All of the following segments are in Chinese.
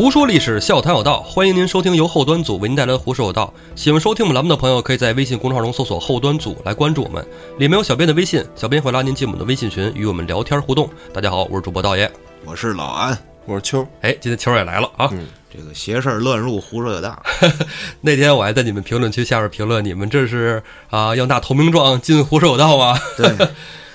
胡说历史，笑谈有道，欢迎您收听由后端组为您带来的《胡说有道》。喜欢收听我们栏目的朋友，可以在微信公众号中搜索“后端组”来关注我们，里面有小编的微信，小编会拉您进我们的微信群，与我们聊天互动。大家好，我是主播道爷。我是老安，我是秋，哎，今天秋儿也来了啊！嗯这个邪事儿乱入，胡说有道。那天我还在你们评论区下面评论，你们这是啊要拿投名状进胡说有道啊？对，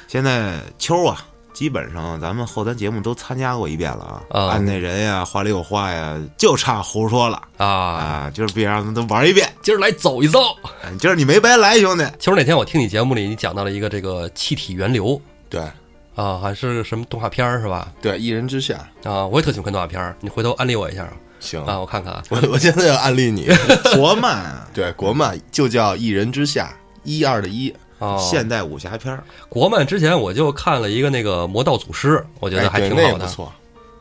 现在秋啊，基本上咱们后端节目都参加过一遍了啊，啊。案内人呀，话里有话呀，就差胡说了。啊，啊，就是别让他们都玩一遍。今儿来走一遭。哎今儿你没白来，兄弟。其实那天我听你节目里，你讲到了一个这个气体源流。对。啊，还是什么动画片儿是吧？对，一人之下，啊，我也特喜欢看动画片儿，你回头安利我一下行。啊，我看看啊。我我现在要安利你，国漫啊。对，国漫就叫一人之下，一二的一，哦，现代武侠片儿，国漫之前我就看了一个那个《魔道祖师》，我觉得还挺好的，那不错，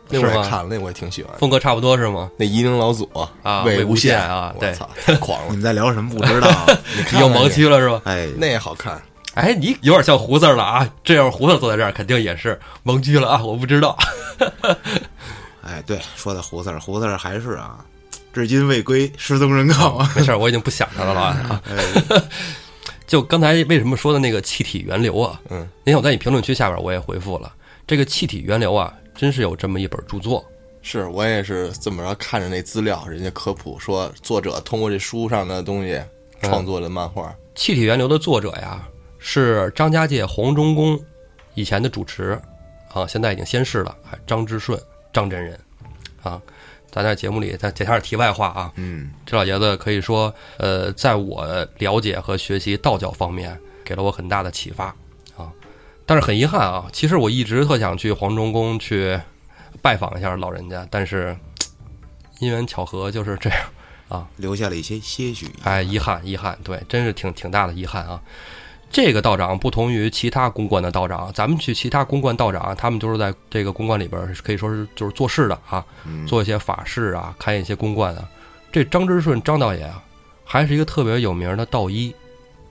那我也看了，那我也挺喜欢。风格差不多是吗？那夷陵老祖啊魏无羡啊对我操，太狂了，你们在聊什么不知道？你你有盲区了是吧？哎，那也好看，哎，你有点像胡子了啊！这要是胡子坐在这儿，肯定也是蒙区了啊！我不知道。哎，对，说到胡子，胡子还是啊，至今未归，失踪人口啊。没事，我已经不想他了，老安啊。哎，就刚才为什么说的那个气体源流啊？嗯，那天我在你评论区下边我也回复了，这个气体源流啊，真是有这么一本著作。是我也是这么着看着那资料，人家科普说作者通过这书上的东西创作的漫画，气体源流的作者呀，是张家界黄忠公以前的主持啊，现在已经仙逝了，哎张之顺张真人啊。咱在节目里再讲点题外话啊，嗯，这老爷子可以说，呃，在我了解和学习道教方面，给了我很大的启发啊。但是很遗憾啊，其实我一直特想去黄忠宫去拜访一下老人家，但是因缘巧合就是这样啊。留下了一些些许。哎，遗憾，遗憾，对，真是挺挺大的遗憾啊。这个道长不同于其他公馆的道长，咱们去其他公馆道长，他们都是在这个公馆里边儿可以说是就是做事的啊，嗯做一些法事啊，开一些公馆啊。这张之顺张道爷啊，还是一个特别有名的道医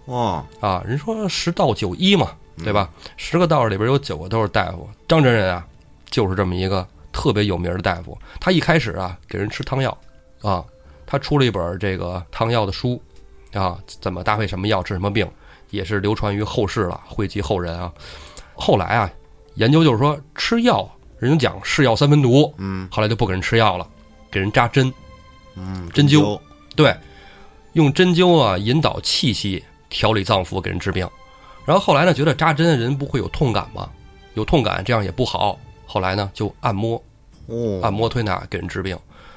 哦，啊。人说十道九医嘛，对吧？十个道里边有九个都是大夫，张真人啊，就是这么一个特别有名的大夫。他一开始啊，给人吃汤药啊，他出了一本这个汤药的书啊，怎么搭配什么药治什么病，也是流传于后世了，惠及后人啊。后来啊，研究就是说吃药，人家讲是药三分毒，嗯后来就不给人吃药了，给人扎针。嗯，针灸对，用针灸啊引导气息，调理脏腑，给人治病。然后后来呢，觉得扎针人不会有痛感吗？有痛感这样也不好。后来呢，就按摩，哦，按摩推拿给人治病。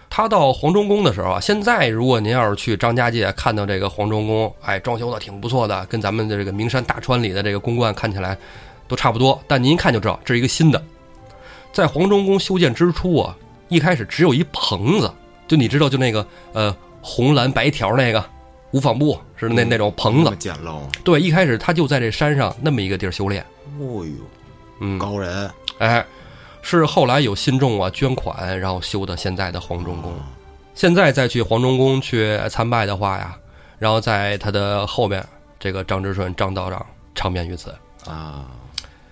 他到黄忠宫的时候啊，现在如果您要是去张家界看到这个黄忠宫，哎，装修的挺不错的，跟咱们的这个名山大川里的这个宫观看起来都差不多。但您一看就知道，这是一个新的。在黄忠宫修建之初啊，一开始只有一棚子，就你知道，就那个呃红蓝白条那个无纺布是那那种棚子。简陋。对，一开始他就在这山上那么一个地儿修炼。哦呦，嗯，高人，哎，是后来有信众啊捐款，然后修的现在的黄忠宫。现在再去黄忠宫去参拜的话呀，然后在他的后面，这个张之顺张道长长眠于此。啊，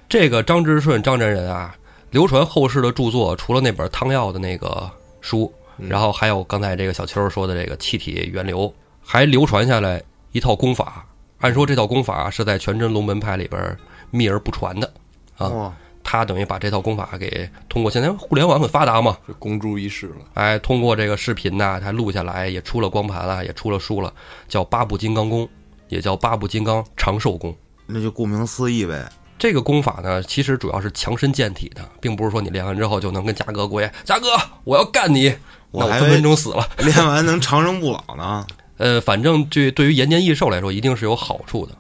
这个张之顺张真人啊，流传后世的著作，除了那本汤药的那个书，然后还有刚才这个小秋说的这个气体源流，还流传下来一套功法。按说这套功法是在全真龙门派里边秘而不传的啊。哦，他等于把这套功法给通过现在互联网很发达嘛，是公诸于世了。哎，通过这个视频呐，他录下来，也出了光盘了，也出了书了，叫八部金刚功，也叫八部金刚长寿功。那就顾名思义呗。这个功法呢，其实主要是强身健体的，并不是说你练完之后就能跟嘉哥过夜，嘉哥，我要干你，那我分分钟死了。练完能长生不老呢。呃，反正这对于延年益寿来说，一定是有好处的啊。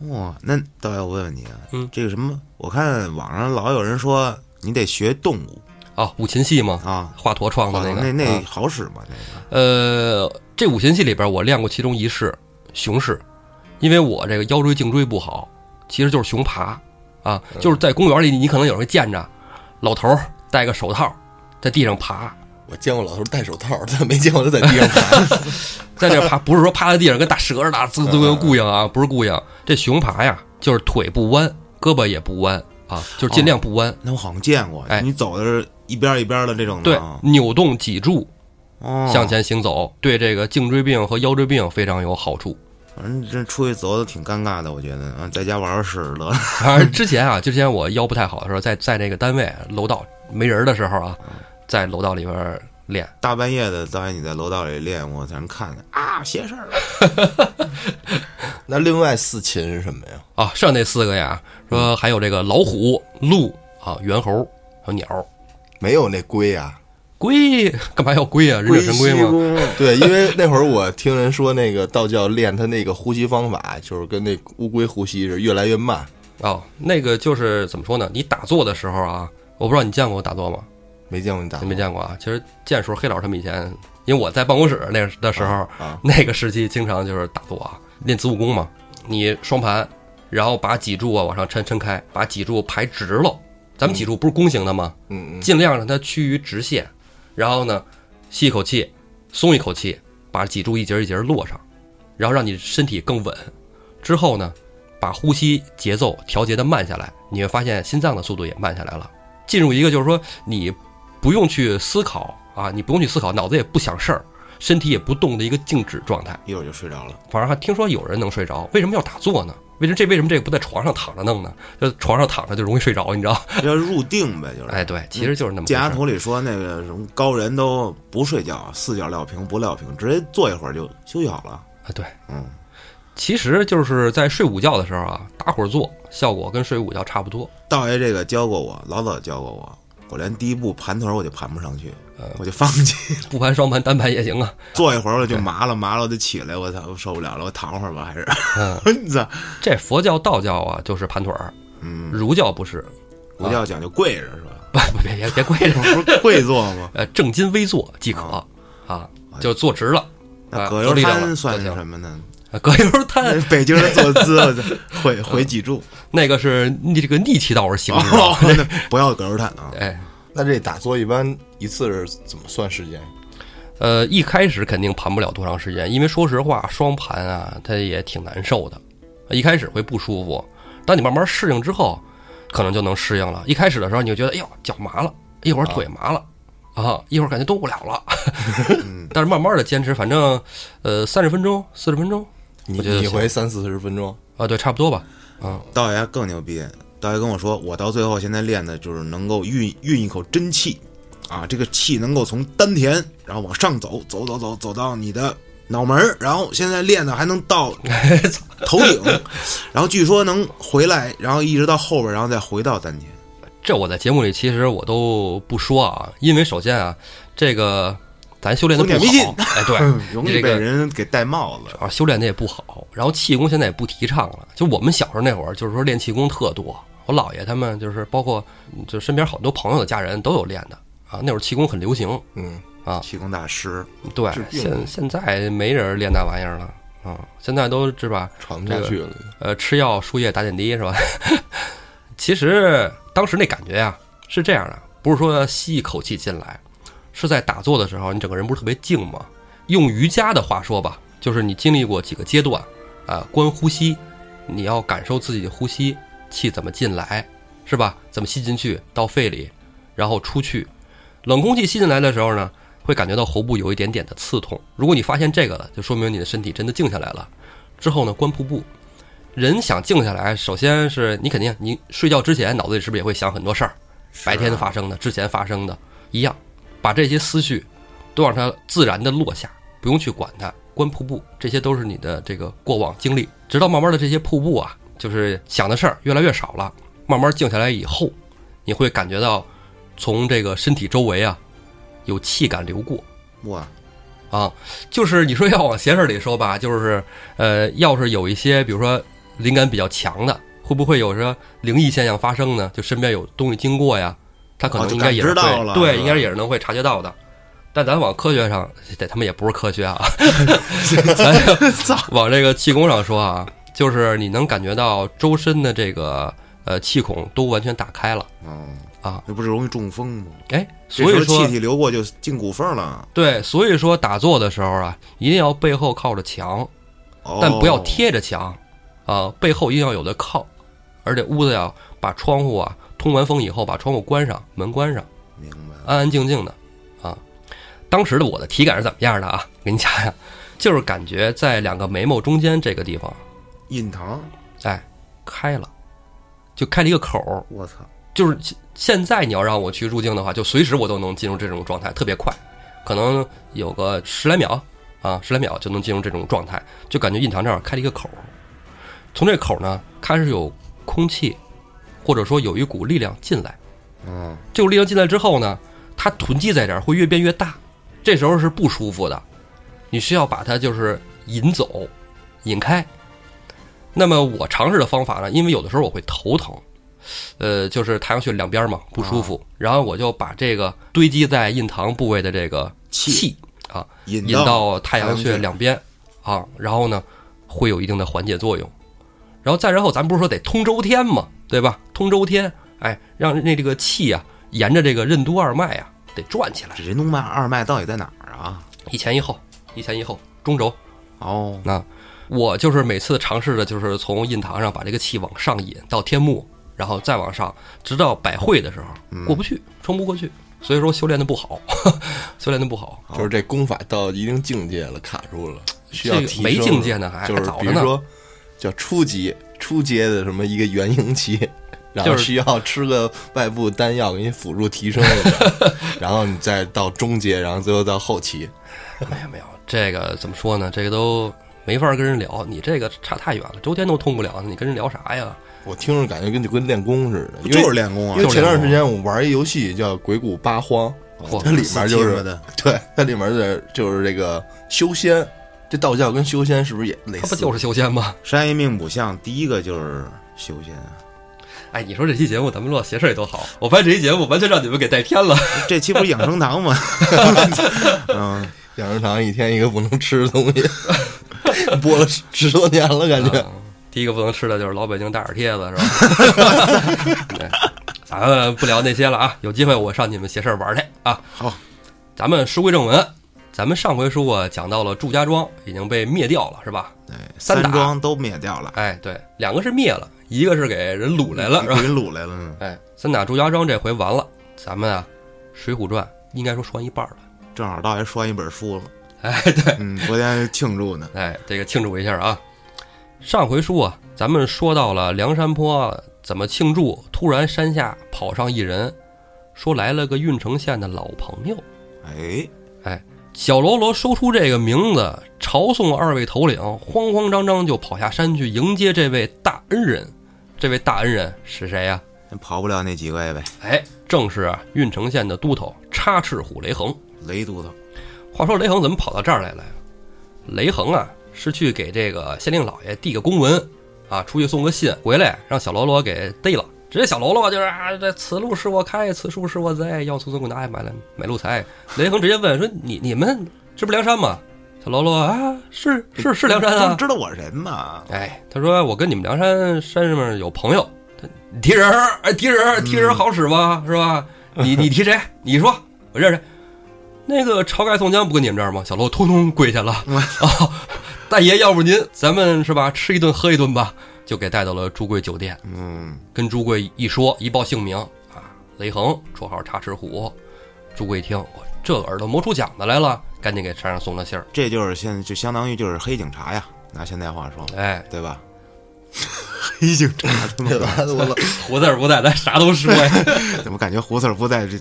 哇，那导演，我问问你啊，嗯。这个什么，我看网上老有人说你得学动物。啊，五禽戏嘛，啊，华佗创的那个，那那啊。好使吗？那个？呃，这五禽戏里边，我练过其中一式熊式，因为我这个腰椎颈椎不好，其实就是熊爬啊，就是在公园里，你可能有人会见着老头儿戴个手套在地上爬，我见过老头戴手套，但没见过他在地上爬。在这爬，不是说趴在地上跟大蛇似的，滋滋跟固硬啊，不是固硬，这熊爬呀，就是腿不弯，胳膊也不弯啊，就是尽量不弯。那我好像见过，哎你走的是一边一边的这种的对啊，扭动脊柱哦，向前行走，对这个颈椎病和腰椎病非常有好处。反正这出去走的挺尴尬的，我觉得啊，在家玩玩屎得了。反正之前啊，之前我腰不太好的时候，在在那个单位楼道没人的时候啊，在楼道里边练。大半夜的，导演你在楼道里练，我在那看见啊，邪事儿了。那另外四禽是什么呀？啊，剩那四个呀，说还有这个老虎、鹿啊、猿猴，还有鸟。没有那龟啊。龟 干嘛要龟啊？忍者神龟吗？吗？对，因为那会儿我听人说，那个道教练他那个呼吸方法，就是跟那乌龟呼吸是越来越慢。哦，那个就是怎么说呢？你打坐的时候啊，我不知道你见过我打坐吗？没见过你打你没见过啊？其实见时候黑老师他们以前，因为我在办公室那的时候，啊？那个时期经常就是打坐啊，练子午功嘛。你双盘，然后把脊柱啊往上抻抻开，把脊柱排直了。咱们脊柱不是弓形的吗？嗯嗯，尽量让它趋于直线，然后呢，吸一口气，松一口气，把脊柱一节一节落上，然后让你身体更稳。之后呢，把呼吸节奏调节的慢下来，你会发现心脏的速度也慢下来了。进入一个就是说你不用去思考啊，你不用去思考，脑子也不想事儿，身体也不动的一个静止状态。一会儿就睡着了。反正还听说有人能睡着，为什么要打坐呢？为什么这为什么这个不在床上躺着弄呢？就床上躺着就容易睡着，你知道？要入定呗，就是。哎，对，其实就是那么回剑事儿。侠图里说那个什么高人都不睡觉，四脚撂平不撂平，直接坐一会儿就休息好了。啊，对，嗯，其实就是在睡午觉的时候啊，打会儿坐，效果跟睡午觉差不多。道爷这个教过我，老早教过我，我连第一步盘腿我就盘不上去，呃我就放弃。不盘双盘单盘也行啊。坐一会儿我就麻了，麻了我就起来，我操，我受不了了，我躺会儿吧，还是。嗯，操，这佛教、道教啊，就是盘腿儿；嗯，儒教不是。儒教讲究跪着是吧？不不别别别跪着，不是跪坐吗？呃，正襟危坐即可啊，就坐直了。啊那葛优瘫算就是什么呢？啊 葛优瘫北京人坐姿，我 操毁毁脊柱。那个是你这个逆气道而行不要葛优瘫啊！哎，那这打坐一般一次是怎么算时间？呃，一开始肯定盘不了多长时间，因为说实话，双盘啊，它也挺难受的，一开始会不舒服。当你慢慢适应之后，可能就能适应了。一开始的时候，你就觉得，哎呦，脚麻了，一会儿腿麻了，啊，一会儿感觉动不了了。但是慢慢的坚持，反正，呃，三十分钟、四十分钟你我觉得行你一回三四十分钟，啊，对，差不多吧。啊，道爷更牛逼，道爷跟我说，我到最后现在练的就是能够运运一口真气，啊，这个气能够从丹田，然后往上走，走走走走到你的脑门儿，然后现在练的还能到 头顶，然后据说能回来，然后一直到后边，然后再回到丹田。这我在节目里其实我都不说啊，因为首先啊，这个咱修炼的不好，哎，对，容易被人给戴帽子。啊，修炼的也不好，然后气功现在也不提倡了。就我们小时候那会儿，就是说练气功特多，我姥爷他们就是包括就身边好多朋友的家人都有练的啊。那会儿气功很流行，嗯啊，气功大师，对现现在没人练那玩意儿了啊，现在都是吧，传不下去了。呃，吃药输液打点滴是吧？其实当时那感觉呀是这样的，不是说吸一口气进来，是在打坐的时候，你整个人不是特别静吗？用瑜伽的话说吧，就是你经历过几个阶段啊，观呼吸，你要感受自己的呼吸，气怎么进来，是吧？怎么吸进去到肺里，然后出去。冷空气吸进来的时候呢，会感觉到喉部有一点点的刺痛。如果你发现这个了，就说明你的身体真的静下来了。之后呢，观瀑布。人想静下来，首先是你肯定，你睡觉之前脑子里是不是也会想很多事儿？白天发生的、之前发生的，一样，把这些思绪都让它自然的落下，不用去管它。观瀑布，这些都是你的这个过往经历，直到慢慢的这些瀑布啊，就是想的事儿越来越少了，慢慢静下来以后，你会感觉到从这个身体周围啊有气感流过，哇，啊，就是你说要往邪事儿里说吧，就是呃，要是有一些比如说灵感比较强的，会不会有什么灵异现象发生呢？就身边有东西经过呀，他可能应该也是对，应该也是能会察觉到的。但咱往科学上，这他妈也不是科学啊，咱 往这个气功上说啊，就是你能感觉到周身的这个呃气孔都完全打开了嗯，啊，那不是容易中风吗？哎，所以说气体流过就进骨缝了，对，所以说打坐的时候啊，一定要背后靠着墙，哦但不要贴着墙，啊，背后一定要有的靠，而且屋子要把窗户啊通完风以后把窗户关上，门关上，明白。安安静静的啊。当时的我的体感是怎么样的啊？给你讲讲，就是感觉在两个眉毛中间这个地方，印堂，哎，开了，就开了一个口儿。我操，就是现现在你要让我去入境的话，就随时我都能进入这种状态，特别快，可能有个十来秒啊，十来秒就能进入这种状态，就感觉印堂这儿开了一个口儿，从这口儿呢开始有空气，或者说有一股力量进来，嗯，这股力量进来之后呢，它囤积在这儿会越变越大，这时候是不舒服的，你需要把它就是引走，引开。那么我尝试的方法呢，因为有的时候我会头疼，呃，就是太阳穴两边嘛不舒服，然后我就把这个堆积在印堂部位的这个气气啊引引到太阳阳穴两边啊，然后呢会有一定的缓解作用。然后再然后，咱不是说得通周天嘛，对吧？通周天，哎，让那这个气啊沿着这个任督二脉啊得转起来这，任督脉二脉到底在哪儿啊？一前一后，一前一后，中轴。哦，那我就是每次尝试的就是从印堂上把这个气往上引到天目，然后再往上，直到百会的时候过不去，冲不过去。所以说修炼的不好，修炼的不好。就是这功法到一定境界了，卡住了，需要。没境界呢还就是还早着呢比如说叫初级初阶的什么一个元婴期，然后就是需要吃个外部丹药给你辅助提升一下，然后你再到中阶，然后最后到后期。没有没有，这个怎么说呢？这个都没法跟人聊，你这个差太远了，周天都通不了，你跟人聊啥呀？我听着感觉跟就跟练功似的，就是练功啊因为前段时间我玩一游戏叫《鬼谷八荒》，嚯它里面就是对它里面的就是这个修仙，这道教跟修仙是不是也类似？他不就是修仙吗？山一命卜相，第一个就是修仙啊。哎，你说这期节目咱们录邪事儿也多好，我发现这期节目完全让你们给带偏了。这期不是养生堂吗？嗯，养生堂一天一个不能吃的东西，播了十十多年了，感觉。嗯第一个不能吃的就是老北京大耳贴子，是吧？对，咱们不聊那些了啊，有机会我上你们邪事儿玩去啊。好，咱们书归正文，咱们上回书啊讲到了祝家庄已经被灭掉了，是吧？对，三打三庄都灭掉了，哎，对，两个是灭了，一个是给人掳来了，是吧给？人掳来了。呢哎，三打祝家庄这回完了，咱们啊，《水浒传》应该说说完一半了。正好倒还说完一本书了。哎，对，嗯，昨天庆祝呢。哎，这个庆祝一下啊！上回书啊，咱们说到了梁山坡怎么庆祝，突然山下跑上一人，说来了个郓城县的老朋友。哎哎，小喽啰说出这个名字，朝宋二位头领，慌慌张张就跑下山去迎接这位大恩人。这位大恩人是谁呀、跑不了那几位呗。哎，正是啊，郓城县的都头插翅虎雷横。雷都头，话说雷横怎么跑到这儿来了呀？雷横啊，是去给这个县令老爷递个公文啊，出去送个信，回来让小喽啰给逮了。直接小喽啰就是啊，这此路是我开，此树是我栽，要从此滚大买来买路财。雷横直接问说：“你你们这不是梁山吗？”小喽啰啊，是是是梁山都啊。知道我人嘛。哎，他说我跟你们梁山山上面有朋友，提人儿，哎，提人儿，提人儿好使吧，是吧？你你提谁？你说我认识。那个晁盖宋江不跟你们这儿吗？小喽通通跪下了啊！大爷，要不您咱们是吧，吃一顿喝一顿吧，就给带到了朱贵酒店。嗯，跟朱贵一说，一报姓名啊，雷横，绰号插翅虎。朱贵一听，我这耳朵磨出茧子来了，赶紧给山上送了信儿。这就是现在就相当于就是黑警察呀，拿现代话说，哎，对吧？黑警察对吧？胡子儿不在，咱啥都说呀。怎么感觉胡子儿不在这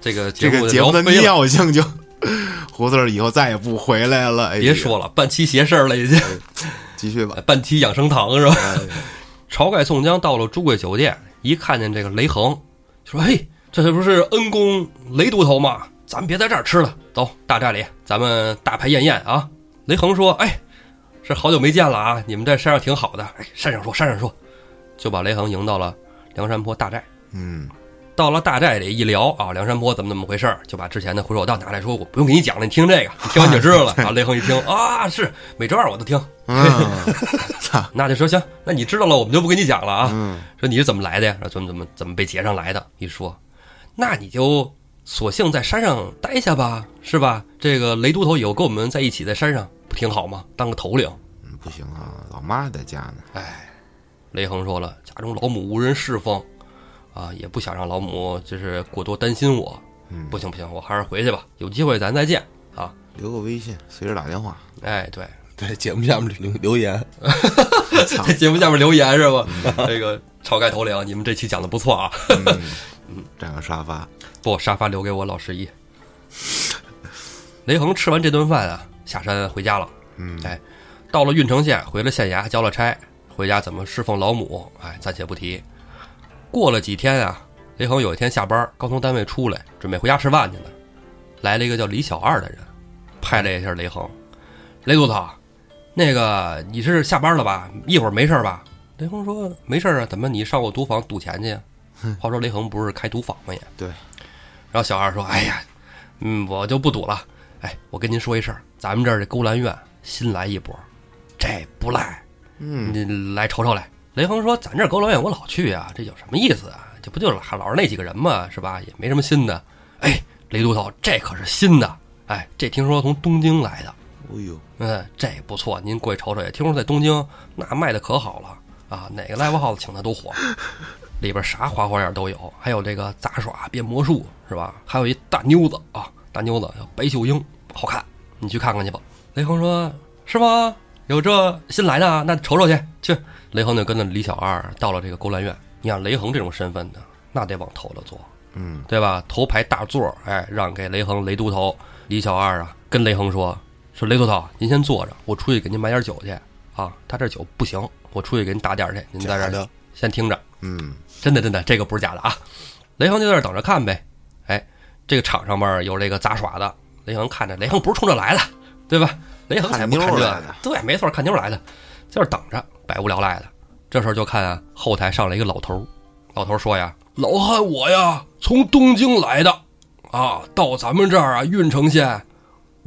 这个这个目节目的。尿性就胡子儿以后再也不回来了。哎别，说了，办期邪事儿了，已经继续吧。半期养生堂是吧？哎 晁盖宋江到了朱贵酒店，一看见这个雷横，说：“嘿，这不是恩公雷都头吗？咱别在这儿吃了，走大寨里，咱们大排宴宴啊！”雷横说：“哎，是好久没见了啊，你们在山上挺好的。哎，山上说，山上说，就把雷横迎到了梁山坡大寨。嗯，到了大寨里一聊啊，梁山坡怎么怎么回事儿就把之前的回首道拿来说，我不用给你讲了，你听这个，你听完就知道了。啊，雷横一听啊，是每周二我都听，嗯，操，那就说行，那你知道了，我们就不跟你讲了啊。嗯，说你是怎么来的呀？说怎么怎么怎么被劫上来的？一说，那你就索性在山上待下吧，是吧？这个雷都头以后跟我们在一起，在山上不挺好吗？当个头领。嗯不行啊，老妈在家呢。哎，雷横说了，家中老母无人侍奉，啊，也不想让老母就是过多担心我。嗯，不行不行，我还是回去吧，有机会咱再见啊。留个微信，随时打电话。哎，对，在节目下面留留言，在节目下面留言是吧？这个晁盖头领，你们这期讲的不错啊。嗯，占个沙发。不，沙发留给我老十一。雷横吃完这顿饭啊，下山回家了。嗯，哎，到了郓城县，回了县衙，交了差，回家怎么侍奉老母，哎，暂且不提。过了几天啊，雷横有一天下班，刚从单位出来，准备回家吃饭去呢，来了一个叫李小二的人，拍了一下雷横，雷督头，那个你是下班了吧？一会儿没事吧？雷锋说没事啊，怎么你上我赌坊赌钱去呀？话说雷横不是开赌坊吗也？对。然后小二说：“哎呀，嗯，我就不赌了。哎，我跟您说一事儿，咱们这儿这勾栏院新来一波，这不赖，嗯，你来瞅瞅来。”雷锋说：“咱这儿勾栏院我老去啊，这有什么意思啊？这不就是老是那几个人嘛，是吧？也没什么新的。哎，雷督头，这可是新的，哎，这听说从东京来的，哦呦，嗯，这不错，您过去瞅瞅也。听说在东京那卖的可好了啊，哪个 live house 请的都火，里边啥花花样都有，还有这个杂耍、变魔术是吧？还有一大妞子啊，大妞子叫白秀英，好看，你去看看去吧。雷恒说：“是吗？有这新来的啊？那瞅瞅去去。”雷恒就跟着李小二到了这个勾栏院。你像雷恒这种身份的，那得往头了坐，嗯，对吧？头排大座，哎，让给雷恒雷都头李小二啊，跟雷恒说说雷头头，您先坐着，我出去给您买点酒去啊。他这酒不行，我出去给您打点儿去，您在这儿先听着。嗯，真的真的，这个不是假的啊。雷恒就在这儿等着看呗。哎，这个场上面有这个杂耍的，雷恒看着，雷恒不是冲这来的，对吧？雷恒才不看这个看妞儿来的，对，没错，看妞儿来的，在这儿等着，百无聊赖的。这时候就看啊，后台上来一个老头，老头说呀：“老汉我呀，从东京来的，啊，到咱们这儿啊，郓城县，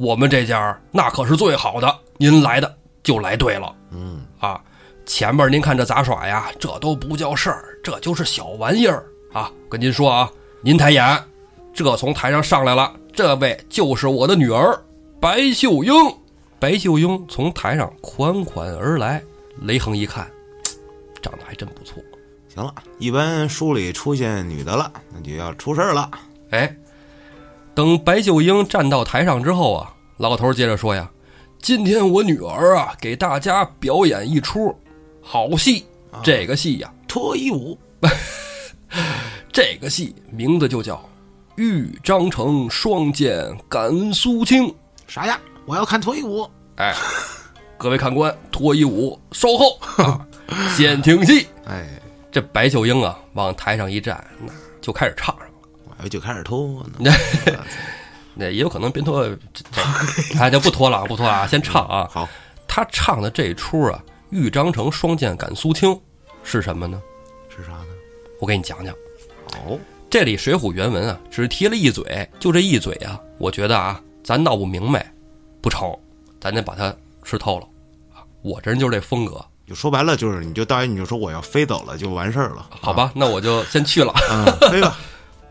我们这家那可是最好的，您来的就来对了。”嗯，啊，前边您看这杂耍呀，这都不叫事儿，这就是小玩意儿啊。跟您说啊，您抬眼，这从台上上来了，这位就是我的女儿白秀英。白秀英从台上款款而来，雷横一看，长得还真不错。行了，一般书里出现女的了，那就要出事儿了。哎，等白秀英站到台上之后啊，老头接着说呀：“今天我女儿啊，给大家表演一出好戏。这个戏呀、脱衣舞，这个戏名字就叫《豫章城双剑赶苏青》。啥呀？我要看脱衣舞。哎，各位看官，脱衣舞稍后啊，先听戏。哎，这白秀英啊，往台上一站，那就开始唱上了。我就开始脱呢。那也有可能边脱，哎，就不脱了啊，不脱了啊，先唱啊。好，他唱的这出啊，《豫章城双剑赶苏青》是什么呢？是啥呢？我给你讲讲。哦，这里《水浒》原文啊，只提了一嘴，就这一嘴啊，我觉得啊，咱闹不明白不成，咱得把它吃透了啊。我这人就是这风格，就说白了就是，你就大爷你就说我要飞走了，就完事儿了。好吧？那我就先去了。嗯，飞吧。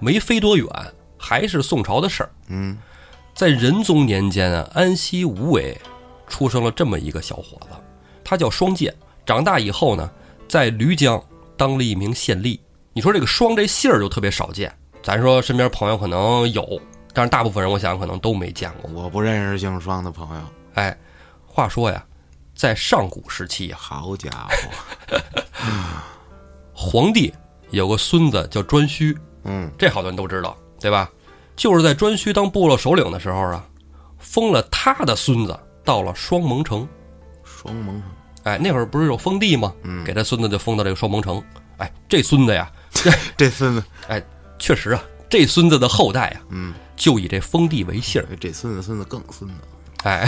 没飞多远，还是宋朝的事儿。嗯，在仁宗年间啊，安西无为出生了这么一个小伙子，他叫双剑。长大以后呢，在漓江当了一名县吏。你说这个“双”这姓儿就特别少见，咱说身边朋友可能有，但是大部分人我想可能都没见过。我不认识姓双的朋友。哎，话说呀，在上古时期，好家伙，皇帝有个孙子叫颛顼，嗯，这好多人都知道，对吧？就是在颛顼当部落首领的时候啊，封了他的孙子到了双蒙城。双蒙城。哎，那会儿不是有封地吗？嗯给他孙子就封到这个双蒙城。哎，这孙子呀，这孙子，哎，确实啊，这孙子的后代啊，嗯，就以这封地为姓。这孙子孙子更孙子哎，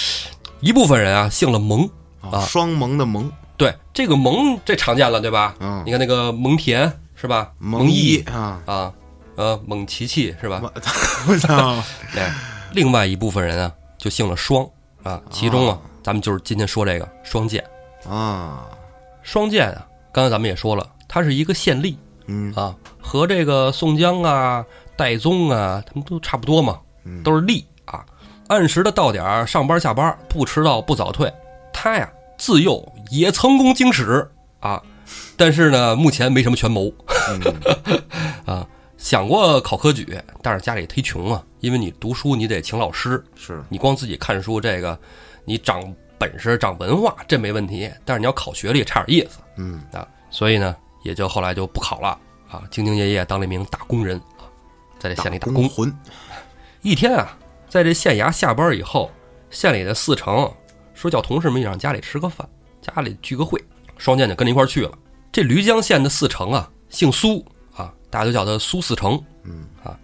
一部分人啊姓了蒙，啊，双蒙的蒙，对这个蒙这常见了，对吧？嗯你看那个蒙恬是吧？蒙毅毅啊，啊，呃，蒙奇奇是吧？我我操，对，另外一部分人啊就姓了双啊，其中啊哦，咱们就是今天说这个双剑。啊，双剑啊，刚才咱们也说了，他是一个县吏嗯啊，和这个宋江啊、戴宗啊，他们都差不多嘛，嗯都是吏啊，按时的到点儿上班下班，不迟到不早退。他呀，自幼也曾功经史啊，但是呢，目前没什么权谋嗯 啊。想过考科举，但是家里忒穷啊，因为你读书你得请老师，是你光自己看书这个，你长本事长文化这没问题，但是你要考学历差点意思嗯啊，所以呢，也就后来就不考了啊，兢兢业业当了一名打工人啊，在这县里打工。魂，一天啊，在这县衙下班以后，县里的四成说叫同事们让家里吃个饭，家里聚个会，双剑就跟着一块儿去了。这漓江县的四成啊，姓苏啊，大家都叫他苏四成。嗯啊，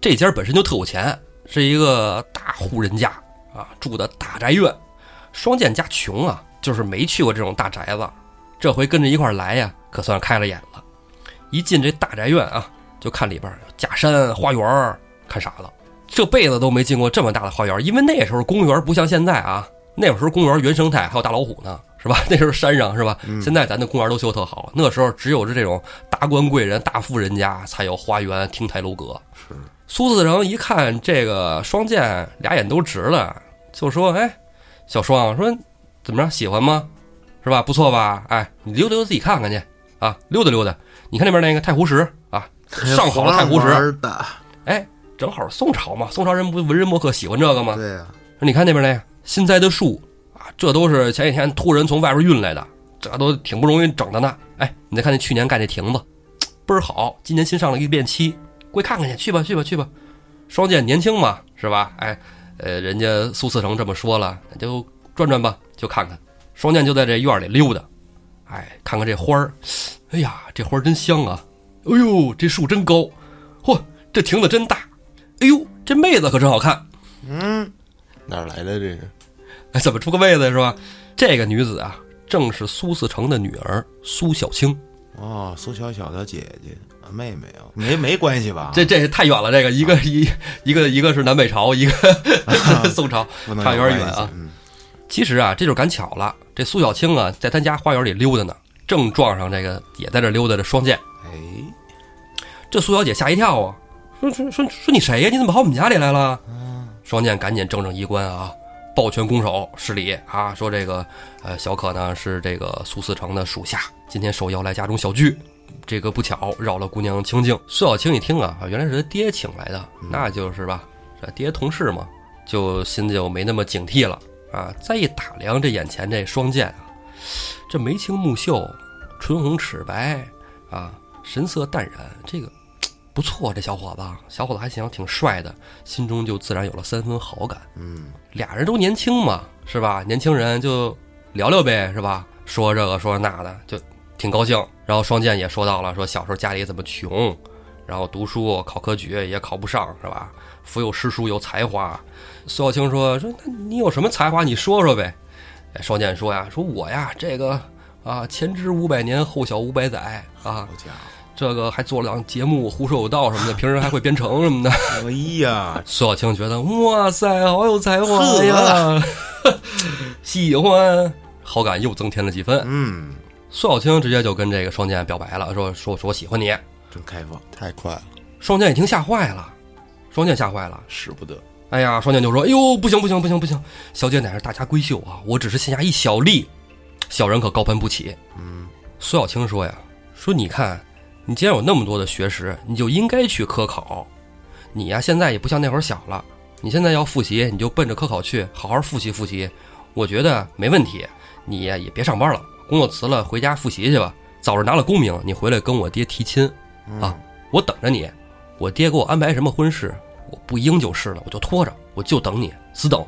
这家本身就特有钱，是一个大户人家啊，住的大宅院。双剑家穷啊，就是没去过这种大宅子，这回跟着一块儿来呀，可算开了眼了。一进这大宅院啊，就看里边假山、花园儿，看傻了。这辈子都没进过这么大的花园，因为那时候公园不像现在啊，那时候公园原生态还有大老虎呢，是吧？那时候山上是吧？现在咱的公园都修特好，那时候只有是这种达官贵人、大富人家才有花园、亭台楼阁。是苏子成一看这个双剑，俩眼都直了，就说：“哎，小双，说怎么着，喜欢吗？是吧？不错吧？哎，你溜达溜达自己看看去啊，溜达溜达。你看那边那个太湖石啊，上好的太湖石，哎，正好宋朝嘛，宋朝人不文人墨客喜欢这个吗？对呀，说你看那边那个新栽的树啊，这都是前几天托人从外边运来的，这都挺不容易整的呢。哎，你再看那去年盖那亭子，倍儿好，今年新上了一个变漆，过去看看去，去吧去吧去吧。双剑年轻嘛，是吧？哎，呃，人家苏四成这么说了，那就转转吧，就看看。双剑就在这院里溜达，哎，看看这花儿，哎呀，这花儿真香啊！哎呦，这树真高，嚯，这亭子真大，哎呦，这妹子可真好看。嗯，哪儿来的这是？哎，怎么出个妹子是吧？这个女子啊，正是苏四成的女儿苏小青。哦，苏小小的姐姐啊妹妹啊，没没关系吧？这这太远了，这个一个一一个一个是南北朝，一个是 宋朝，差有点远啊。嗯其实啊，这就是赶巧了。这苏小青啊，在他家花园里溜达呢，正撞上这个也在这溜达的双剑。哎，这苏小姐吓一跳啊，说说说说你谁呀？你怎么跑我们家里来了？双剑赶紧正正衣冠啊，抱拳拱手施礼啊，说这个呃小可呢是这个苏四成的属下，今天受邀来家中小聚，这个不巧扰了姑娘清静。苏小青一听啊，啊原来是他爹请来的，那就是吧，这爹同事嘛，就心就没那么警惕了啊。再一打量这眼前这双剑啊，这眉清目秀，唇红齿白啊，神色淡然，这个不错，这小伙子，小伙子还行，挺帅的，心中就自然有了三分好感。嗯，俩人都年轻嘛，是吧？年轻人就聊聊呗，是吧？说这个说那的，就挺高兴。然后双剑也说到了，说小时候家里怎么穷，然后读书考科举也考不上，是吧？腹有诗书有才华。苏小青说说那你有什么才华？你说说呗。哎，双剑说呀，说我呀这个啊前知五百年，后晓五百载啊好，家这个还做了档节目，胡说有道什么的，平时还会编程什么的。伙，哎呀，苏小青觉得哇塞，好有才华呀，喜欢，好感又增添了几分。嗯，苏小青直接就跟这个双剑表白了，说说说我喜欢你。真开放，太快了，双剑一听吓坏了，双剑吓坏了。使不得。哎呀，双剑就说：“哎呦，不行不行不行不行，小姐乃是大家闺秀啊，我只是县下一小吏，小人可高攀不起。”嗯，苏小青说呀：“说你看，你既然有那么多的学识，你就应该去科考。你呀，现在也不像那会儿小了，你现在要复习，你就奔着科考去，好好复习复习。我觉得没问题。你呀，也别上班了，工作辞了，回家复习去吧。早日拿了功名，你回来跟我爹提亲啊，我等着你。我爹给我安排什么婚事，我不应就是了，我就拖着，我就等你，死等，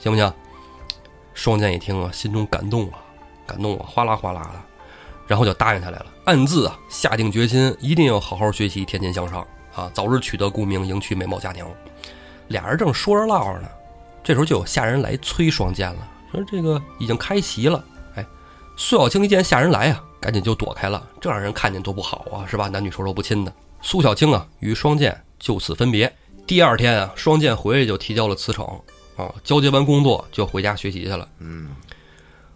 行不行？”双剑一听啊，心中感动啊，感动啊，哗啦哗啦的。然后就答应下来了，暗自啊下定决心，一定要好好学习，天天向上啊，早日取得功名，迎娶美貌佳娘。俩人正说着唠着呢，这时候就有下人来催双剑了，说这个已经开席了。哎，苏小青一见下人来啊，赶紧就躲开了，这让人看见多不好啊，是吧？男女授受不亲的。苏小青啊，与双剑就此分别。第二天啊，双剑回来就提交了辞呈啊，交接完工作就回家学习去了。嗯，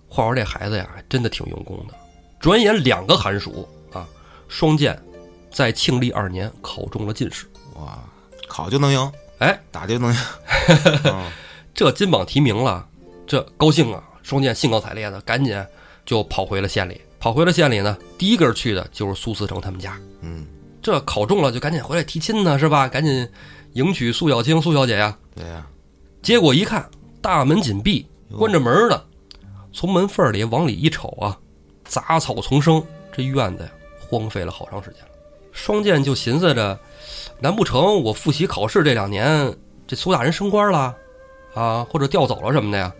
话说这孩子呀，真的挺用功的。转眼两个寒暑啊，双剑在庆历二年考中了进士。哇，考就能赢，哎，打就能赢，嗯这金榜题名了，这高兴啊！双剑兴高采烈的，赶紧就跑回了县里。跑回了县里呢，第一个去的就是苏思成他们家。嗯，这考中了就赶紧回来提亲呢，是吧？赶紧迎娶苏小青苏小姐呀。对呀，结果一看，大门紧闭，关着门呢。从门缝里往里一瞅啊，杂草丛生，这院子呀荒废了好长时间了。双剑就寻思着，难不成我复习考试这两年，这苏大人升官了，啊，或者调走了什么的呀？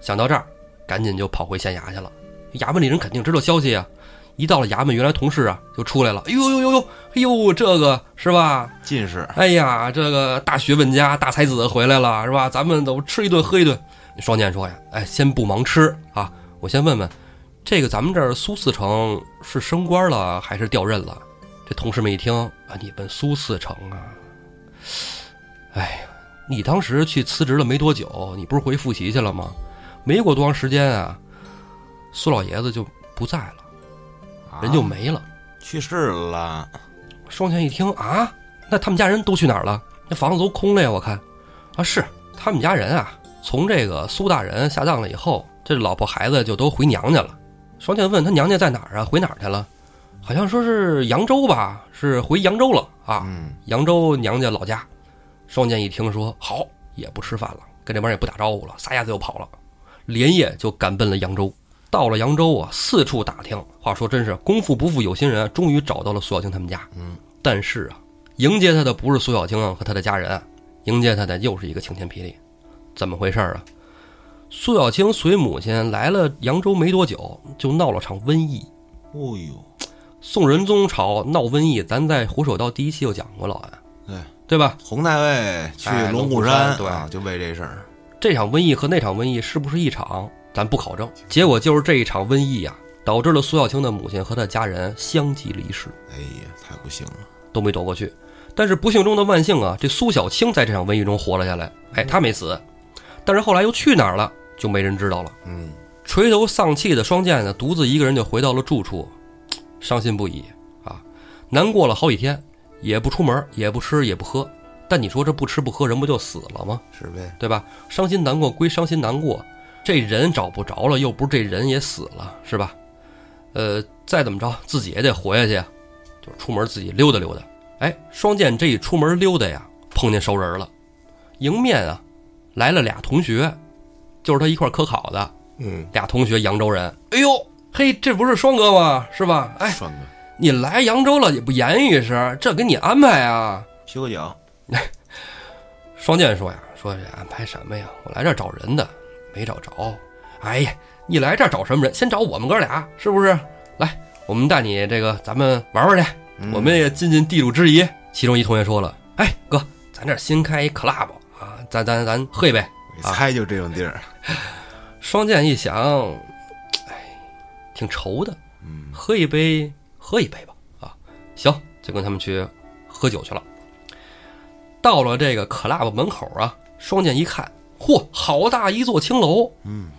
想到这儿，赶紧就跑回县衙去了。衙门里人肯定知道消息啊，一到了衙门，原来同事啊就出来了。哎呦呦呦呦，哎呦，这个是吧？进士，哎呀，这个大学问家、大才子回来了，是吧？咱们都吃一顿喝一顿。双剑说呀：“哎，先不忙吃啊，我先问问，这个咱们这儿苏四成是升官了还是调任了？”这同事们一听啊，你问苏四成啊，哎呀，你当时去辞职了没多久，你不是回复习去了吗？没过多长时间啊，苏老爷子就不在了，人就没了。去世了。双全一听啊，那他们家人都去哪儿了？那房子都空了呀，我看。啊，是他们家人啊，从这个苏大人下葬了以后，这老婆孩子就都回娘家了。双剑问他娘家在哪儿啊？回哪儿去了？好像说是扬州吧，是回扬州了啊。嗯，扬州娘家老家。双剑一听说好，也不吃饭了，跟这帮人也不打招呼了，撒丫子就跑了，连夜就赶奔了扬州。到了扬州啊，四处打听。话说真是功夫不负有心人，终于找到了苏小青他们家。嗯，但是啊，迎接他的不是苏小青和他的家人，迎接他的又是一个晴天霹雳。怎么回事啊？苏小青随母亲来了扬州没多久，就闹了场瘟疫。哦呦，宋仁宗朝闹瘟疫，咱在《虎首道》第一期就讲过，了安，对对吧？洪太尉去哎龙虎山对啊，就为这事儿。这场瘟疫和那场瘟疫是不是一场，咱不考证。结果就是这一场瘟疫呀、导致了苏小青的母亲和她家人相继离世，哎呀，太不幸了。都没躲过去。但是不幸中的万幸啊，这苏小青在这场瘟疫中活了下来，哎，她没死。但是后来又去哪儿了，就没人知道了。嗯，垂头丧气的双剑呢，独自一个人就回到了住处，伤心不已啊，难过了好几天，也不出门，也不吃，也不喝。但你说这不吃不喝，人不就死了吗？是呗。对吧？伤心难过归伤心难过，这人找不着了，又不是这人也死了，是吧？呃，再怎么着，自己也得活下去，就是出门自己溜达溜达。哎，双剑这一出门溜达呀，碰见熟人了，迎面啊来了俩同学，就是他一块儿科考的嗯，俩同学，扬州人。哎呦，嘿，这不是双哥吗？是吧？哎，双哥你来扬州了也不言语一声，这给你安排啊。修个脚。双剑说呀，说这安排什么呀？我来这儿找人的，没找着。哎呀，你来这儿找什么人？先找我们哥俩，是不是？来，我们带你这个，咱们玩玩去，嗯我们也尽尽地主之谊。其中一同学说了，哎，哥，咱这儿新开一 club 啊，咱咱咱喝一杯。一猜就这种地儿。双剑一想，哎，挺愁的，嗯，喝一杯，喝一杯吧。啊，行，就跟他们去喝酒去了。到了这个 club 门口啊，双剑一看，嚯，好大一座青楼，嗯，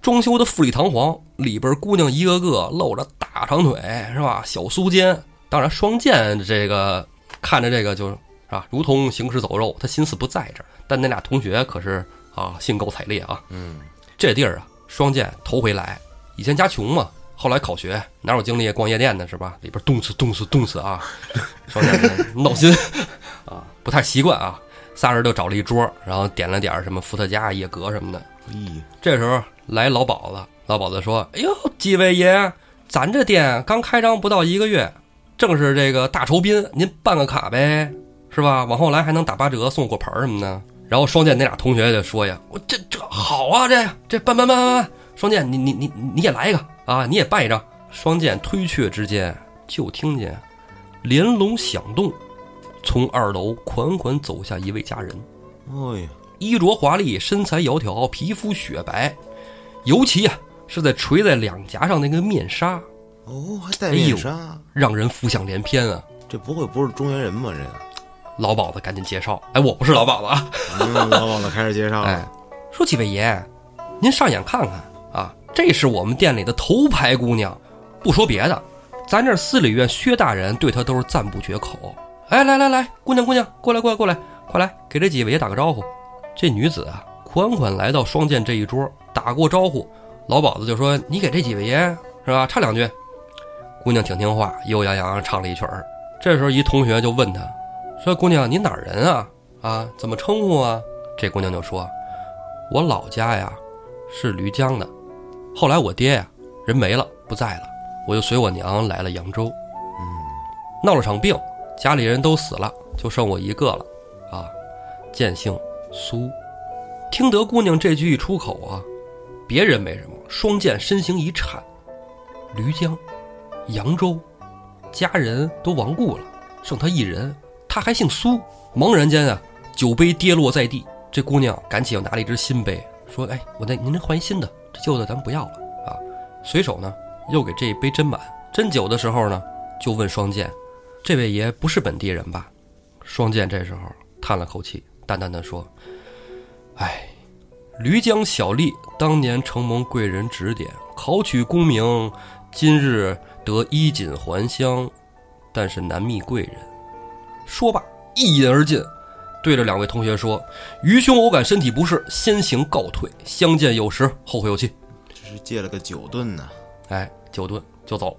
装修的富丽堂皇，里边姑娘一个个露着大长腿，是吧？小酥肩。当然，双剑这个看着这个就是啊，如同行尸走肉，他心思不在这儿。但那俩同学可是啊，兴高采烈啊。嗯，这地儿啊，双剑头回来，以前家穷嘛，后来考学哪有精力逛夜店呢是吧？里边动次动次动次啊，双剑闹心啊，不太习惯啊。仨人就找了一桌，然后点了点什么伏特加、野格什么的。咦，这时候来老鸨子，老鸨子说：“哎呦，几位爷，咱这店刚开张不到一个月，正是这个大酬宾，您办个卡呗，是吧？往后来还能打八折，送果盘儿什么的。”然后双剑那俩同学就说呀：“我这这好啊，这这办办办办办，双剑你你你你也来一个啊，你也办一张。”双剑推却之间，就听见帘笼响动，从二楼款款走下一位佳人。哎呀，衣着华丽，身材窈窕，皮肤雪白，尤其啊是在垂在两颊上那个面纱，哦，还戴哎呦面纱，让人浮想联翩啊！这不会不是中原人吧？这个，老鸨子赶紧介绍，哎，我不是老鸨子啊，嗯，老鸨子开始介绍哎。，说几位爷，您上眼看看啊，这是我们店里的头牌姑娘，不说别的，咱这司礼院薛大人对她都是赞不绝口。哎，来来来，姑娘姑娘，过来过来过来，快来给这几位爷打个招呼。这女子啊，款款来到双剑这一桌，打过招呼，老鸨子就说：“你给这几位爷是吧，唱两句。”姑娘挺听话，悠悠扬扬唱了一曲儿。这时候一同学就问他说：“姑娘，你哪儿人啊？啊，怎么称呼啊？”这姑娘就说：“我老家呀是漓江的，后来我爹呀人没了，不在了，我就随我娘来了扬州。闹了场病，家里人都死了，就剩我一个了，啊，见姓苏。听得姑娘这句一出口啊，别人没什么，双剑身形一颤，漓江、扬州，家人都亡故了，剩他一人，他还姓苏。猛然间啊，酒杯跌落在地，这姑娘赶紧又拿了一只新杯，说：“哎，我那您这换一新的，这旧的咱不要了啊。”随手呢又给这一杯斟满，斟酒的时候呢，就问双剑：“这位爷不是本地人吧？”双剑这时候叹了口气，淡淡的说：“哎，漓江小吏当年承蒙贵人指点，考取功名，今日得衣锦还乡，但是难觅贵人。”说罢，一饮而尽，对着两位同学说：“愚兄偶感身体不适，先行告退，相见有时，后会有期。”这是借了个酒盾呢。哎，酒盾就走。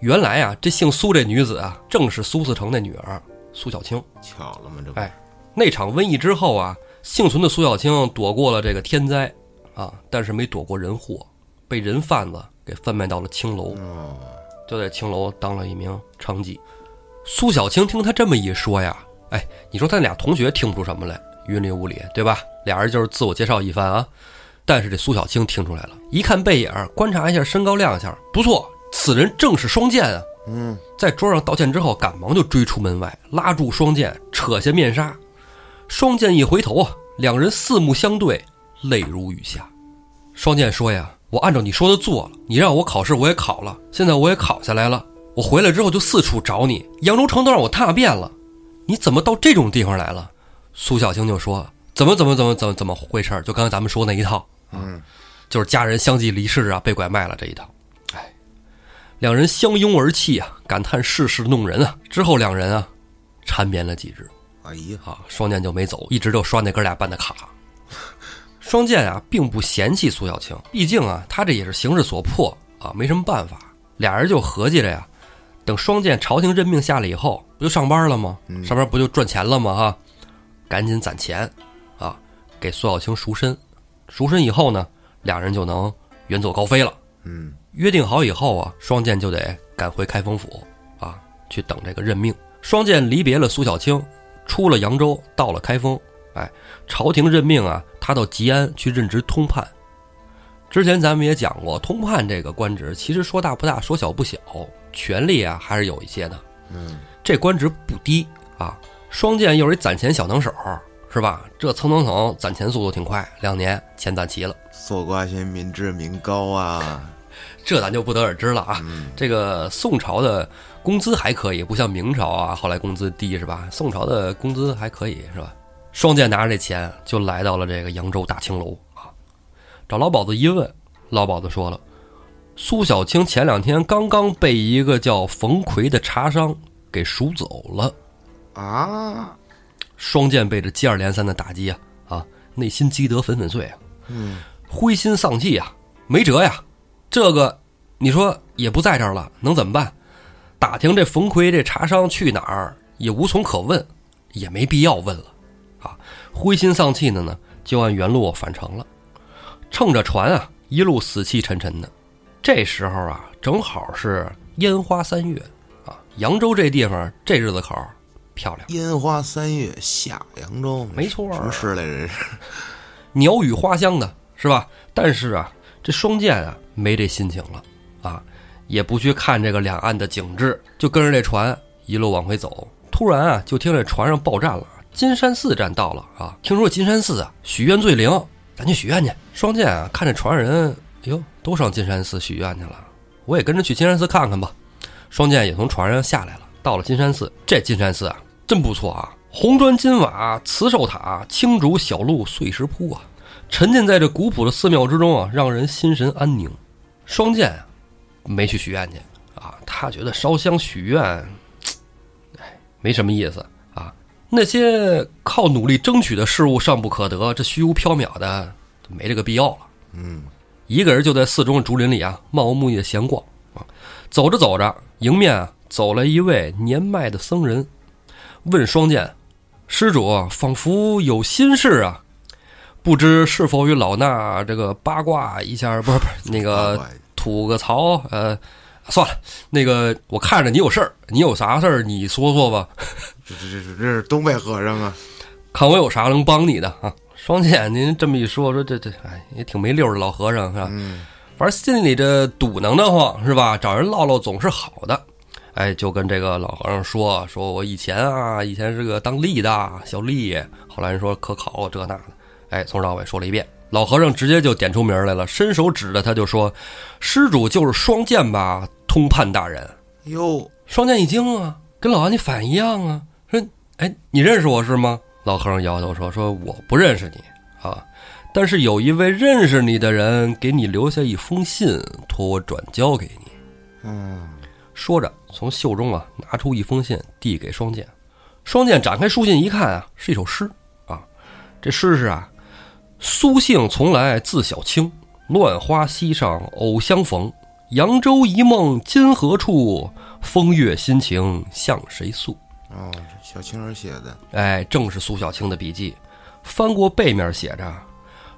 原来啊，这姓苏这女子啊，正是苏四成的女儿苏小青。巧了吗？这不哎那场瘟疫之后啊，幸存的苏小青躲过了这个天灾啊，但是没躲过人祸，被人贩子给贩卖到了青楼，哦，就在青楼当了一名娼妓。苏小青听他这么一说呀，哎，你说他俩同学听不出什么来，云里雾里，对吧？俩人就是自我介绍一番啊。但是这苏小青听出来了，一看背影，观察一下身高亮相，不错，此人正是双剑啊。嗯，在桌上道歉之后，赶忙就追出门外，拉住双剑，扯下面纱。双剑一回头啊，两人四目相对，泪如雨下。双剑说呀：“我按照你说的做了，你让我考试我也考了，现在我也考下来了。我回来之后就四处找你，扬州城都让我踏遍了，你怎么到这种地方来了？”苏小青就说：“怎么怎么怎么怎么怎么回事儿？就刚才咱们说那一套，嗯，就是家人相继离世啊，被拐卖了这一套。哎，两人相拥而泣啊，感叹世事弄人啊。之后两人啊，缠绵了几日哎呀，啊，双剑就没走，一直就刷那哥俩办的卡。双剑啊，并不嫌弃苏小青，毕竟啊，他这也是形势所迫啊，没什么办法。俩人就合计着呀，等双剑朝廷任命下来以后，不就上班了吗？嗯上班不就赚钱了吗？哈，赶紧攒钱啊，给苏小青赎身。赎身以后呢，俩人就能远走高飞了。嗯，约定好以后啊，双剑就得赶回开封府啊，去等这个任命。双剑离别了苏小青，出了扬州，到了开封。哎，朝廷任命啊，他到吉安去任职通判。之前咱们也讲过，通判这个官职其实说大不大，说小不小，权力啊还是有一些的。嗯，这官职不低啊。双剑又是一攒钱小能手，是吧？这蹭蹭蹭攒钱速度挺快，两年钱攒齐了。做瓜先民脂民膏啊。这咱就不得而知了啊。嗯这个宋朝的工资还可以，不像明朝啊，后来工资低是吧？宋朝的工资还可以是吧？双剑拿着这钱就来到了这个扬州大青楼啊，找老鸨子一问，老鸨子说了，苏小青前两天刚刚被一个叫冯奎的茶商给赎走了。啊，双剑被这接二连三的打击啊啊，内心积得粉粉碎啊，嗯，灰心丧气啊，没辙呀。这个你说也不在这儿了，能怎么办？打听这冯奎这茶商去哪儿也无从可问，也没必要问了啊。灰心丧气的呢，就按原路返程了。乘着船啊，一路死气沉沉的。这时候啊，正好是烟花三月啊，扬州这地方这日子口儿漂亮。烟花三月下扬州，没错什么诗来着？这是鸟语花香的是吧？但是啊，这双剑啊没这心情了啊，也不去看这个两岸的景致，就跟着这船一路往回走。突然啊，就听这船上报站了，金山寺站到了啊！听说金山寺啊许愿最灵，咱去许愿去。双剑啊看这船上人，哟，都上金山寺许愿去了，我也跟着去金山寺看看吧。双剑也从船上下来了，到了金山寺。这金山寺啊，真不错啊，红砖金瓦、慈寿塔、青竹小路、碎石铺啊，沉浸在这古朴的寺庙之中啊，让人心神安宁。双剑啊，没去许愿去啊，他觉得烧香许愿，哎，没什么意思啊。那些靠努力争取的事物尚不可得，这虚无缥缈的，没这个必要了。嗯，一个人就在寺中竹林里啊，漫无目的的闲逛啊。走着走着，迎面啊走来一位年迈的僧人，问双剑：“施主仿佛有心事啊，不知是否与老衲这个八卦一下？不是不是那个吐个槽？呃，算了，那个我看着你有事儿，你有啥事儿你说说吧。这这这这是东北和尚啊，看我有啥能帮你的啊？双剑，您这么一说，说这这哎也挺没溜儿的老和尚是吧？嗯，反正心里这堵囔得慌是吧？找人唠唠总是好的。哎，就跟这个老和尚说，说我以前啊，以前是个当吏的小吏，后来人说科考这那的，哎，从头到尾说了一遍。老和尚直接就点出名来了，伸手指着他就说：“施主就是双剑吧，通判大人。”哟，双剑一惊啊，跟老王你反应一样啊，说：“哎，你认识我是吗？”老和尚摇头说：“说我不认识你啊，但是有一位认识你的人给你留下一封信，托我转交给你。”嗯，说着，从袖中啊拿出一封信，递给双剑。双剑展开书信一看啊，是一首诗啊。这诗是啊：“苏姓从来自小青，乱花溪上偶相逢。扬州一梦今何处？风月心情向谁诉？”哦，小青儿写的，哎，正是苏小青的笔记。翻过背面写着：“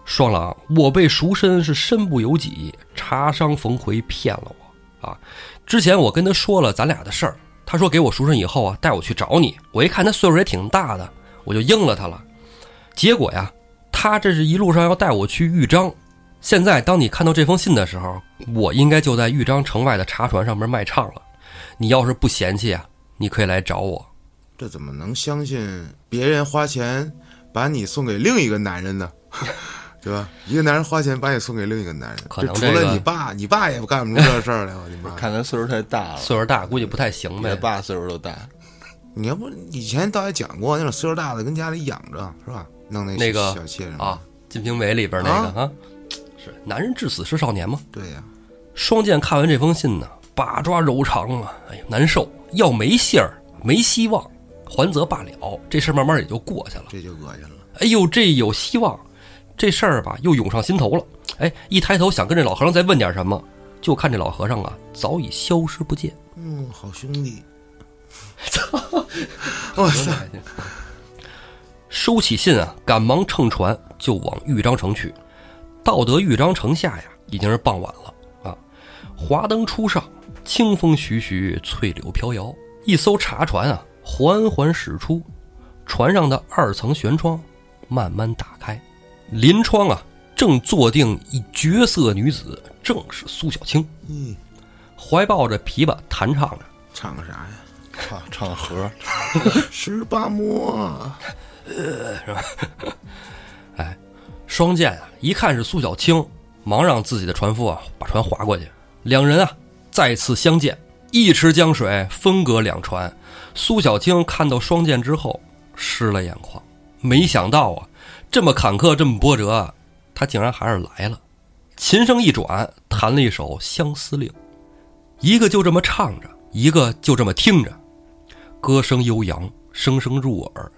双郎，我被赎身是身不由己，茶商冯奎骗了我啊！之前我跟他说了咱俩的事儿，他说给我赎身以后啊，带我去找你。我一看他岁数也挺大的，我就应了他了。结果呀，他这是一路上要带我去豫章。现在当你看到这封信的时候，我应该就在豫章城外的茶船上面卖唱了。你要是不嫌弃啊，你可以来找我。这怎么能相信别人花钱把你送给另一个男人呢？对吧？一个男人花钱把你送给另一个男人，可能这除了你爸，你爸也不干不出这事儿来。我的妈！看他岁数太大了，岁数大，估计不太行呗。你爸岁数都大，你要不以前倒也讲过，那种岁数大的跟家里养着是吧？弄那那个小妾什啊，《金瓶梅》里边那个啊，是男人至死是少年嘛。对呀、双剑看完这封信呢，把抓柔肠啊，哎呀难受，要没信儿，没希望，还则罢了，这事儿慢慢也就过去了。这就恶心了。哎呦，这有希望，这事儿吧又涌上心头了。哎，一抬头想跟这老和尚再问点什么，就看这老和尚啊早已消失不见。嗯，好兄弟。哇塞！收起信啊，赶忙乘船就往豫章城去。到得豫章城下呀，已经是傍晚了啊。华灯初上，清风徐徐，翠柳飘摇。一艘茶船啊，缓缓驶出，船上的二层舷窗慢慢打开，临窗啊，正坐定一绝色女子，正是苏小青，嗯，怀抱着琵琶弹唱着。唱个啥呀？唱唱和，十八摸。呃，是吧？哎双剑啊，一看是苏小青，忙让自己的船夫啊把船划过去。两人啊再次相见，一池江水分隔两船。苏小青看到双剑之后湿了眼眶，没想到啊，这么坎坷，这么波折，他竟然还是来了。琴声一转，弹了一首《相思令》，一个就这么唱着，一个就这么听着，歌声悠扬，声声入耳，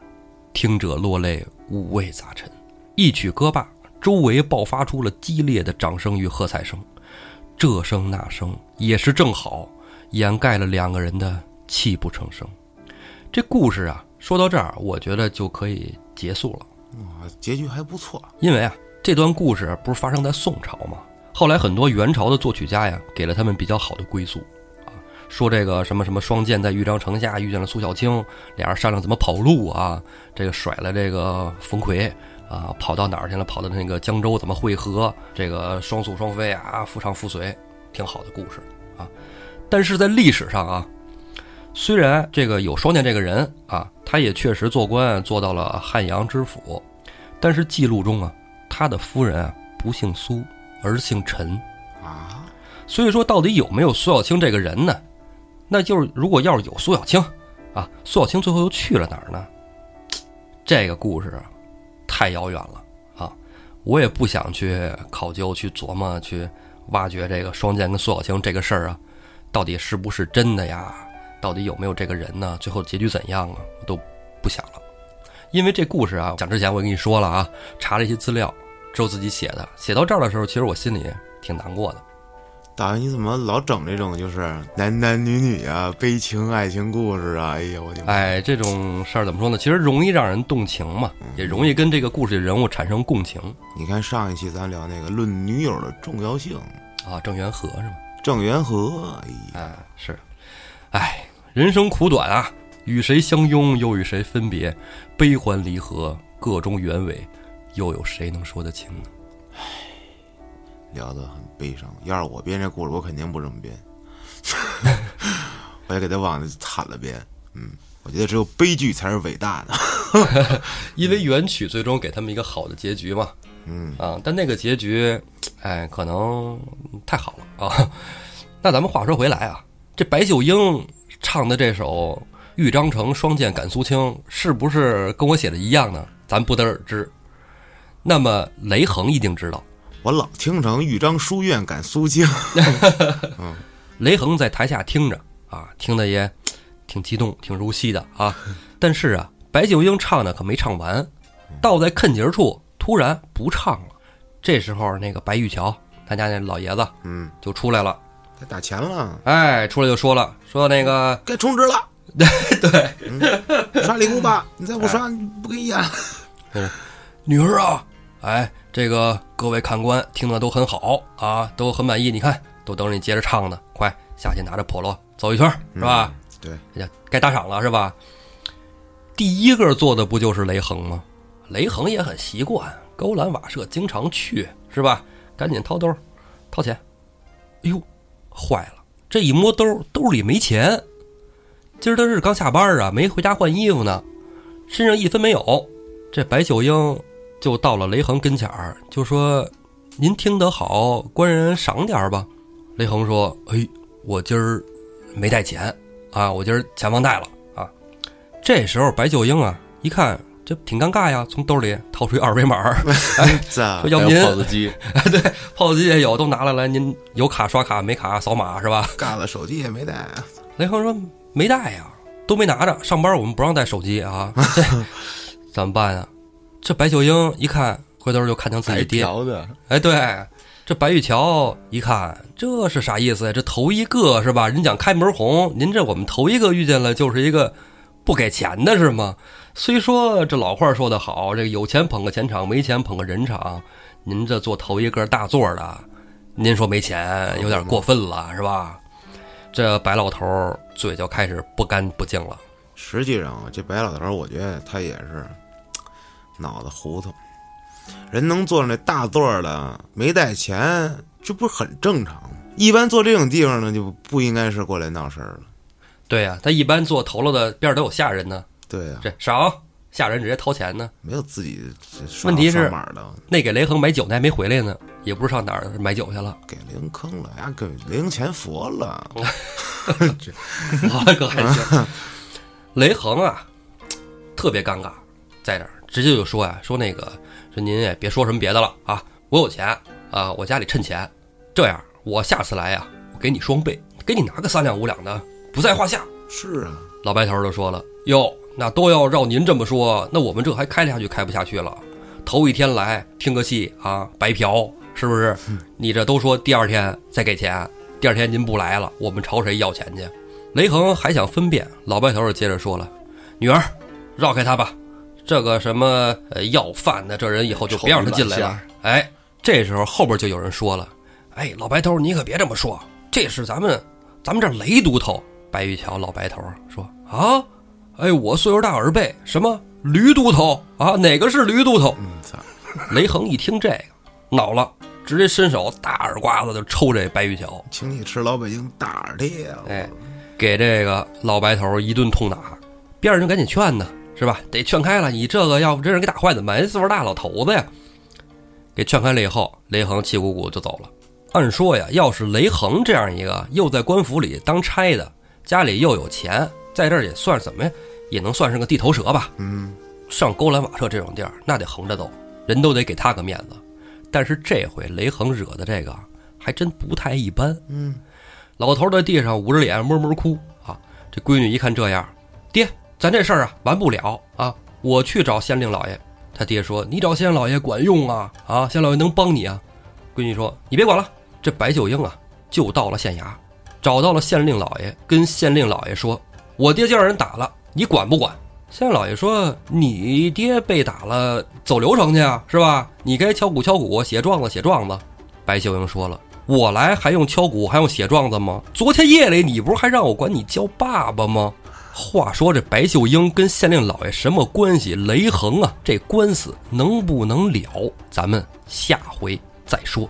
听者落泪，五味杂陈。一曲歌罢，周围爆发出了激烈的掌声与喝彩声，这声那声也是正好，掩盖了两个人的泣不成声。这故事啊，说到这儿，我觉得就可以结束了。啊，结局还不错。因为啊，这段故事不是发生在宋朝吗？后来很多元朝的作曲家呀，给了他们比较好的归宿，啊，说这个什么什么双剑在豫章城下遇见了苏小青，俩人商量怎么跑路啊，这个甩了这个冯奎啊，跑到哪儿去了？跑到那个江州怎么会合？这个双宿双飞啊，夫唱妇随，挺好的故事啊。但是在历史上啊，虽然这个有双剑这个人啊，他也确实做官做到了汉阳知府，但是记录中啊，他的夫人啊不姓苏，而姓陈。啊，所以说，到底有没有苏小青这个人呢？那就是如果要是有苏小青，啊，苏小青最后又去了哪儿呢？这个故事啊太遥远了啊！我也不想去考究、去琢磨、去挖掘这个双剑跟苏小青这个事儿啊，到底是不是真的呀？到底有没有这个人呢？最后结局怎样啊？我都不想了，因为这故事啊，讲之前我跟你说了啊，查了一些资料，只有自己写的。写到这儿的时候，其实我心里挺难过的。大爷，你怎么老整这种就是男男女女啊、悲情爱情故事啊？哎呀，我的妈！哎，这种事儿怎么说呢？其实容易让人动情嘛，也容易跟这个故事里人物产生共情你看上一期咱聊那个论女友的重要性，啊。郑元和是吧？郑元和，哎呀，哎，是，哎，人生苦短啊，与谁相拥，又与谁分别，悲欢离合，各中原委，又有谁能说得清呢？聊得很悲伤。要是我编这故事，我肯定不这么编，我也给他往那惨了编。嗯，我觉得只有悲剧才是伟大的。因为原曲最终给他们一个好的结局嘛，嗯啊，但那个结局，哎，可能太好了啊。那咱们话说回来啊，这白秀英唱的这首《豫章城双剑赶苏青》，是不是跟我写的一样呢？咱不得而知。那么雷横一定知道，我老听成豫章书院赶苏青，雷横在台下听着啊，听的也挺激动、挺入戏的啊。但是啊，白秀英唱的可没唱完，到在坑节处突然不唱了。这时候，那个白玉桥他家那老爷子嗯，就出来了，该打钱了，哎，出来就说了，说那个该充值了。对，嗯刷礼物吧，你再不刷，不给你演。女儿啊，哎，这个各位看官听的都很好啊，都很满意。你看，都等着你接着唱呢，快下去拿着笸箩走一圈，是吧？对，哎呀，该打赏了是吧？第一个做的不就是雷横吗？雷横也很习惯，勾栏瓦舍经常去，是吧？赶紧掏兜，掏钱。哎呦，坏了！这一摸兜，兜里没钱。今儿他是刚下班啊，没回家换衣服呢，身上一分没有。这白秀英就到了雷横跟前儿，就说：“您听得好，官人赏点儿吧。”雷横说：“哎，我今儿没带钱啊，我今儿钱忘带了啊。”这时候白秀英啊，一看这挺尴尬呀，从兜里掏出一二维码儿，哎，这说要不 POS 机，对 POS 机也有，都拿来来，您有卡刷卡，没卡扫码是吧？干了，手机也没带。雷恒说没带呀，都没拿着，上班我们不让带手机啊，这怎么办呀？这白秀英一看，回头就看成自己爹，哎，对，这白玉桥一看，这是啥意思呀？这头一个是吧？人讲开门红，您这我们头一个遇见了，就是一个不给钱的是吗？虽说这老话说得好，这个有钱捧个钱场，没钱捧个人场。您这做头一个大座的，您说没钱有点过分了是吧？这白老头儿嘴就开始不干不净了。实际上啊，这白老头儿，我觉得他也是脑子糊涂。人能坐上那大座儿的，没带钱，这不是很正常吗？一般坐这种地方呢，就不应该是过来闹事儿了。对呀、他一般坐头了的边儿都有下人呢，对呀、这少下人直接掏钱呢。没有自己问题是那给雷恒买酒那还没回来呢，也不知上哪儿买酒去了。给零坑了呀，给零钱佛了。我可还行。雷恒啊，特别尴尬，在这儿直接就说呀，说那个说您也别说什么别的了啊，我有钱啊，我家里趁钱，这样我下次来呀，我给你双倍，给你拿个三两五两的，不在话下。是啊，老白头就说了：“哟，那都要绕您这么说，那我们这还开得下去开不下去了。头一天来听个戏啊，白嫖是不是？你这都说第二天再给钱，第二天您不来了，我们朝谁要钱去？”雷恒还想分辨，老白头就接着说了：“女儿，绕开他吧，这个什么呃要饭的这人以后就别让他进来了臭软。”哎，这时候后边就有人说了：“哎，老白头，你可别这么说，这是咱们咱们这儿雷都头。”白玉桥老白头说：“啊，哎，我岁数大耳背，什么驴都头啊？哪个是驴都头？”雷横一听这个，恼了，直接伸手大耳刮子就抽这白玉桥，请你吃老北京大耳贴。哎，给这个老白头一顿痛打。边上人就赶紧劝呢，是吧？得劝开了，你这个要不真人给打坏怎么办？人岁数大老头子呀。给劝开了以后，雷横气鼓鼓就走了。按说呀，要是雷横这样一个又在官府里当差的，家里又有钱，在这儿也算什么呀？也能算是个地头蛇吧。嗯，上勾栏瓦舍这种地儿，那得横着走，人都得给他个面子。但是这回雷横惹的这个还真不太一般。嗯，老头在地上捂着脸闷闷哭啊。这闺女一看这样，爹，咱这事儿啊完不了啊，我去找县令老爷。他爹说：“你找县令老爷管用啊啊，县令老爷能帮你啊。”闺女说：“你别管了。”这白秀英啊，就到了县衙，找到了县令老爷，跟县令老爷说：“我爹就让人打了，你管不管？”县令老爷说：“你爹被打了，走流程去啊，是吧？你该敲鼓敲鼓，写状子写状子。”白秀英说了：“我来还用敲鼓，还用写状子吗？昨天夜里你不是还让我管你叫爸爸吗？”话说这白秀英跟县令老爷什么关系？雷横啊！这官司能不能了？咱们下回再说。